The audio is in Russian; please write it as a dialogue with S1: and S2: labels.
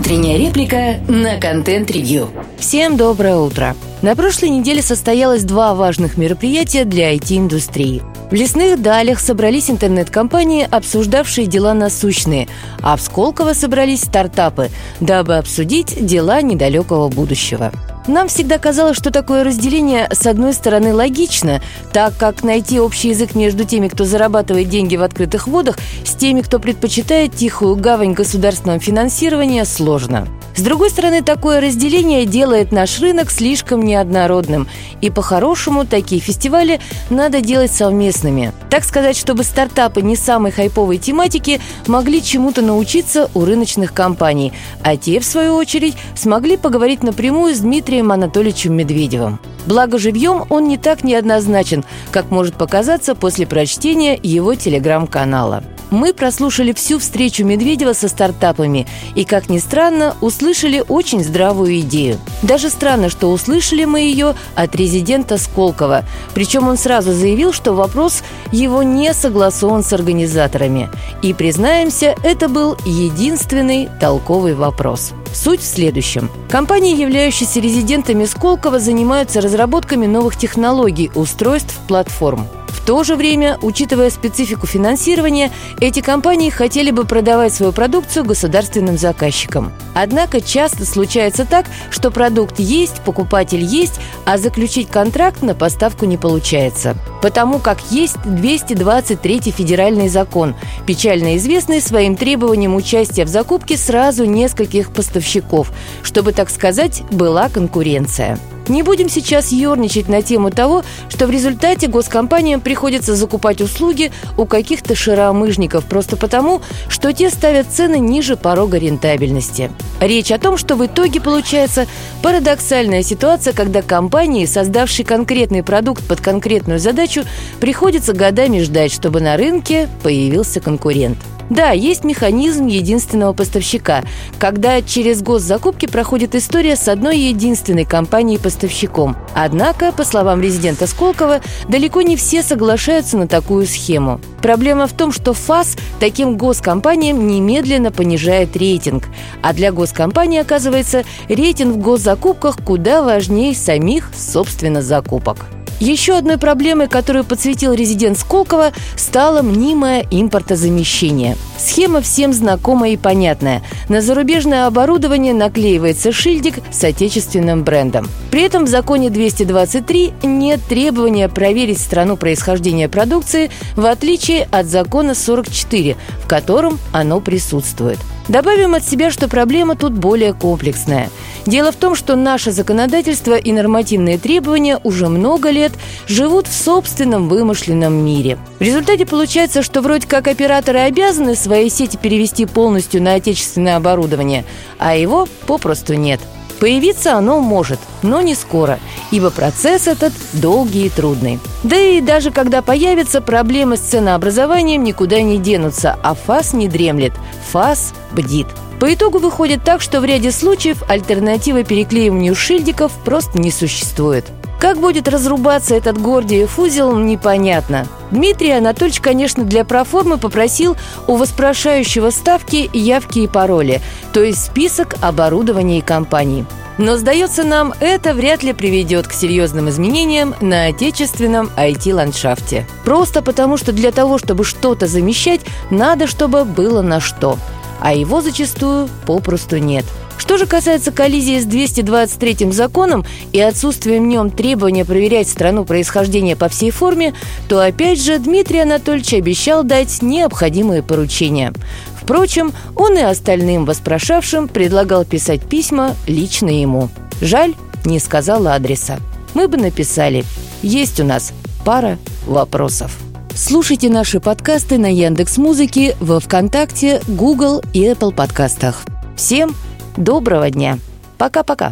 S1: Утренняя реплика на контент-ревью.
S2: Всем доброе утро. На прошлой неделе состоялось два важных мероприятия для IT-индустрии. В лесных далях собрались интернет-компании, обсуждавшие дела насущные, а в Сколково собрались стартапы, дабы обсудить дела недалекого будущего. Нам всегда казалось, что такое разделение, с одной стороны, логично, так как найти общий язык между теми, кто зарабатывает деньги в открытых водах, с теми, кто предпочитает тихую гавань государственного финансирования, сложно. С другой стороны, такое разделение делает наш рынок слишком неоднородным. И по-хорошему такие фестивали надо делать совместными. Так сказать, чтобы стартапы не самой хайповой тематики могли чему-то научиться у рыночных компаний, а те, в свою очередь, смогли поговорить напрямую с Дмитрием Анатольевичем Медведевым. Благо живьем он не так неоднозначен, как может показаться после прочтения его телеграм-канала. Мы прослушали всю встречу Медведева со стартапами и, как ни странно, услышали очень здравую идею. Даже странно, что услышали мы ее от резидента Сколково. Причем он сразу заявил, что вопрос его не согласован с организаторами. И, признаемся, это был единственный толковый вопрос. Суть в следующем. Компании, являющиеся резидентами Сколково, занимаются разработками новых технологий, устройств, платформ. В то же время, учитывая специфику финансирования, эти компании хотели бы продавать свою продукцию государственным заказчикам. Однако часто случается так, что продукт есть, покупатель есть, а заключить контракт на поставку не получается. Потому как есть 223 федеральный закон, печально известный своим требованием участия в закупке сразу нескольких поставщиков, чтобы, так сказать, была конкуренция. Не будем сейчас ерничать на тему того, что в результате госкомпаниям приходится закупать услуги у каких-то шаромыжников просто потому, что те ставят цены ниже порога рентабельности. Речь о том, что в итоге получается парадоксальная ситуация, когда компании, создавшие конкретный продукт под конкретную задачу, приходится годами ждать, чтобы на рынке появился конкурент. Да, есть механизм единственного поставщика, когда через госзакупки проходит история с одной единственной компанией-поставщиком. Однако, по словам резидента Сколково, далеко не все соглашаются на такую схему. Проблема в том, что ФАС таким госкомпаниям немедленно понижает рейтинг. А для госкомпании, оказывается, рейтинг в госзакупках куда важнее самих, собственно, закупок. Еще одной проблемой, которую подсветил резидент Сколково, стало мнимое импортозамещение. Схема всем знакомая и понятная. На зарубежное оборудование наклеивается шильдик с отечественным брендом. При этом в законе 223 нет требования проверить страну происхождения продукции, в отличие от закона 44, в котором оно присутствует. Добавим от себя, что проблема тут более комплексная. Дело в том, что наше законодательство и нормативные требования уже много лет живут в собственном вымышленном мире. В результате получается, что вроде как операторы обязаны свои сети перевести полностью на отечественное оборудование, а его попросту нет. Появиться оно может, но не скоро, ибо процесс этот долгий и трудный. Да и даже когда появится, проблемы с ценообразованием никуда не денутся, а ФАС не дремлет. ФАС бдит. По итогу выходит так, что в ряде случаев альтернативы переклеиванию шильдиков просто не существует. Как будет разрубаться этот Гордиев узел, непонятно. Дмитрий Анатольевич, конечно, для проформы попросил у воспрошающего ставки явки и пароли, то есть список оборудования и компаний. Но, сдается нам, это вряд ли приведет к серьезным изменениям на отечественном IT-ландшафте. Просто потому, что для того, чтобы что-то замещать, надо, чтобы было на что – а его зачастую попросту нет. Что же касается коллизии с 223 законом и отсутствием в нем требования проверять страну происхождения по всей форме, то опять же Дмитрий Анатольевич обещал дать необходимые поручения. Впрочем, он и остальным воспрошавшим предлагал писать письма лично ему. Жаль, не сказал адреса. Мы бы написали. Есть у нас пара вопросов. Слушайте наши подкасты на Яндекс Музыке, во ВКонтакте, Google и Apple подкастах. Всем доброго дня. Пока-пока.